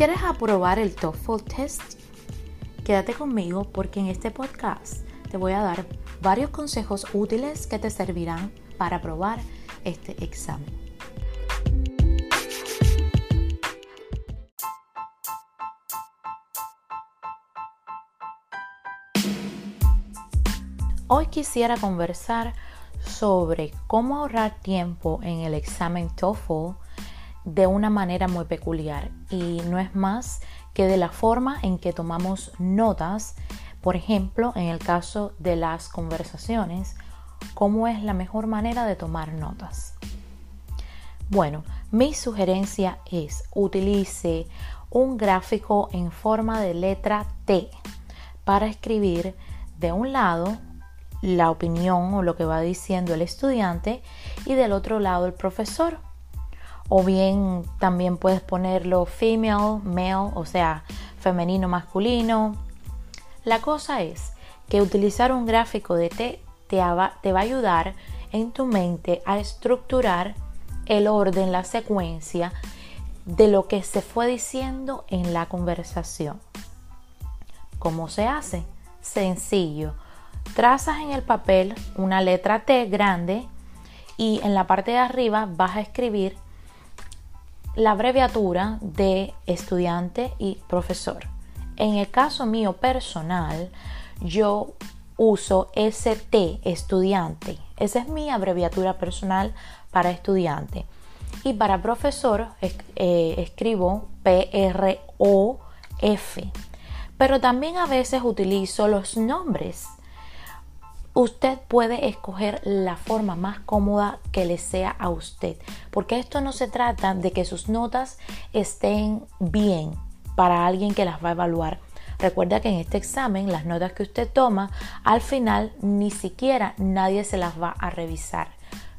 quieres aprobar el TOEFL test, quédate conmigo porque en este podcast te voy a dar varios consejos útiles que te servirán para aprobar este examen. Hoy quisiera conversar sobre cómo ahorrar tiempo en el examen TOEFL de una manera muy peculiar y no es más que de la forma en que tomamos notas, por ejemplo, en el caso de las conversaciones, cómo es la mejor manera de tomar notas. Bueno, mi sugerencia es utilice un gráfico en forma de letra T para escribir de un lado la opinión o lo que va diciendo el estudiante y del otro lado el profesor o bien también puedes ponerlo female, male, o sea, femenino, masculino. La cosa es que utilizar un gráfico de T te va, a ayudar en tu mente a estructurar el orden, la secuencia de lo que se fue diciendo en la conversación. ¿Cómo se hace? Sencillo. Trazas en el papel una letra T grande y en la parte de arriba vas a escribir la abreviatura de estudiante y profesor. En el caso mío personal, yo uso ST, estudiante. Esa es mi abreviatura personal para estudiante. Y para profesor eh, escribo P-R-O-F. Pero también a veces utilizo los nombres usted puede escoger la forma más cómoda que le sea a usted, porque esto no se trata de que sus notas estén bien para alguien que las va a evaluar. Recuerda que en este examen las notas que usted toma al final ni siquiera nadie se las va a revisar.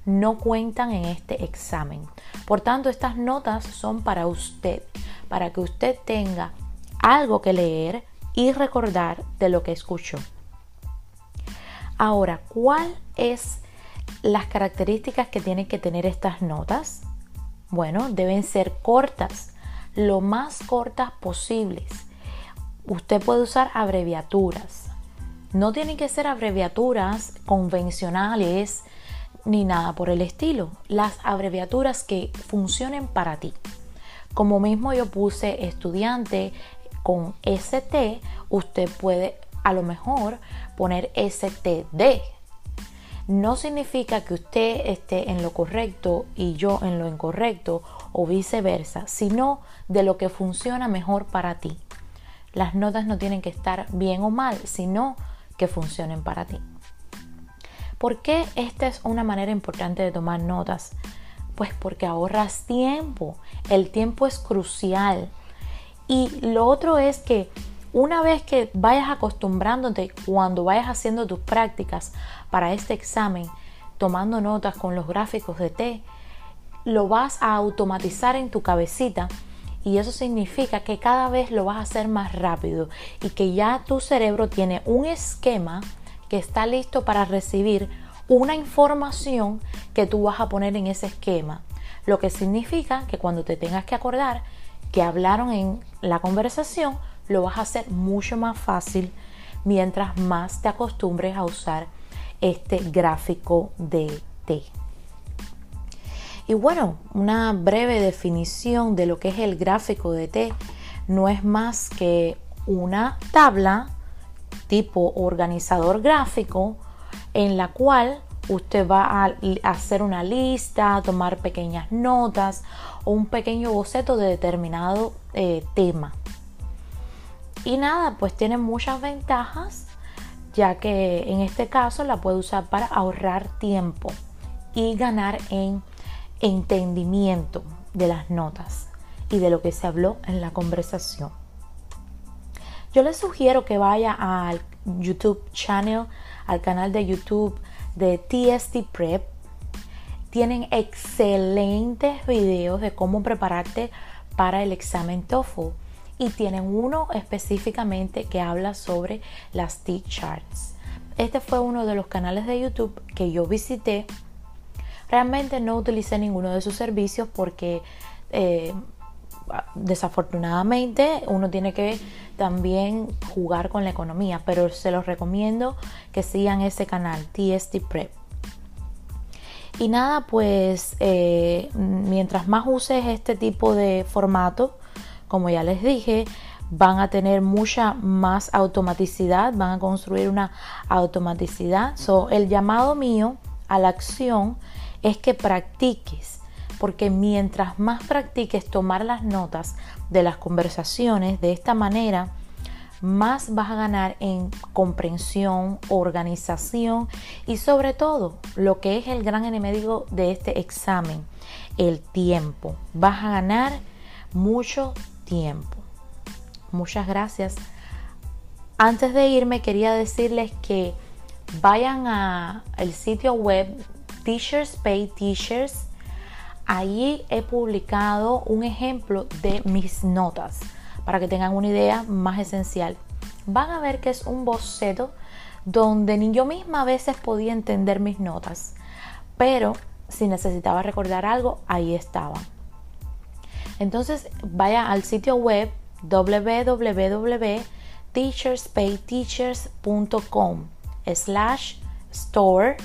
No cuentan en este examen. Por tanto, estas notas son para usted, para que usted tenga algo que leer y recordar de lo que escuchó. Ahora, ¿cuál es las características que tienen que tener estas notas? Bueno, deben ser cortas, lo más cortas posibles. Usted puede usar abreviaturas. No tienen que ser abreviaturas convencionales ni nada por el estilo. Las abreviaturas que funcionen para ti. Como mismo yo puse estudiante con ST, usted puede a lo mejor poner STD. No significa que usted esté en lo correcto y yo en lo incorrecto o viceversa, sino de lo que funciona mejor para ti. Las notas no tienen que estar bien o mal, sino que funcionen para ti. ¿Por qué esta es una manera importante de tomar notas? Pues porque ahorras tiempo. El tiempo es crucial. Y lo otro es que una vez que vayas acostumbrándote cuando vayas haciendo tus prácticas para este examen, tomando notas con los gráficos de T, lo vas a automatizar en tu cabecita y eso significa que cada vez lo vas a hacer más rápido y que ya tu cerebro tiene un esquema que está listo para recibir una información que tú vas a poner en ese esquema. Lo que significa que cuando te tengas que acordar que hablaron en la conversación, lo vas a hacer mucho más fácil mientras más te acostumbres a usar este gráfico de T. Y bueno, una breve definición de lo que es el gráfico de T no es más que una tabla tipo organizador gráfico en la cual usted va a hacer una lista, tomar pequeñas notas o un pequeño boceto de determinado eh, tema. Y nada, pues tiene muchas ventajas, ya que en este caso la puede usar para ahorrar tiempo y ganar en entendimiento de las notas y de lo que se habló en la conversación. Yo les sugiero que vaya al YouTube channel, al canal de YouTube de TST Prep. Tienen excelentes videos de cómo prepararte para el examen TOEFL y tienen uno específicamente que habla sobre las T-charts. Este fue uno de los canales de YouTube que yo visité. Realmente no utilicé ninguno de sus servicios porque eh, desafortunadamente uno tiene que también jugar con la economía, pero se los recomiendo que sigan ese canal, TST Prep. Y nada, pues eh, mientras más uses este tipo de formato, como ya les dije, van a tener mucha más automaticidad, van a construir una automaticidad. So, el llamado mío a la acción es que practiques, porque mientras más practiques tomar las notas de las conversaciones de esta manera, más vas a ganar en comprensión, organización y sobre todo lo que es el gran enemigo de este examen, el tiempo. Vas a ganar mucho tiempo. Muchas gracias. Antes de irme quería decirles que vayan al sitio web Teachers Pay Teachers. Allí he publicado un ejemplo de mis notas para que tengan una idea más esencial. Van a ver que es un boceto donde ni yo misma a veces podía entender mis notas, pero si necesitaba recordar algo, ahí estaba. Entonces vaya al sitio web www.teacherspayteachers.com slash store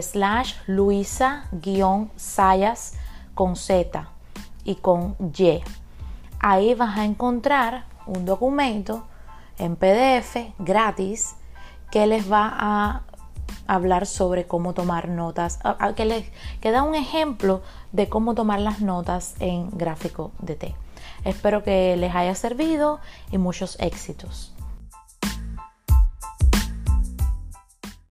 slash luisa-sayas con Z y con Y. Ahí vas a encontrar un documento en PDF gratis que les va a hablar sobre cómo tomar notas, que les que da un ejemplo de cómo tomar las notas en gráfico de T. Espero que les haya servido y muchos éxitos.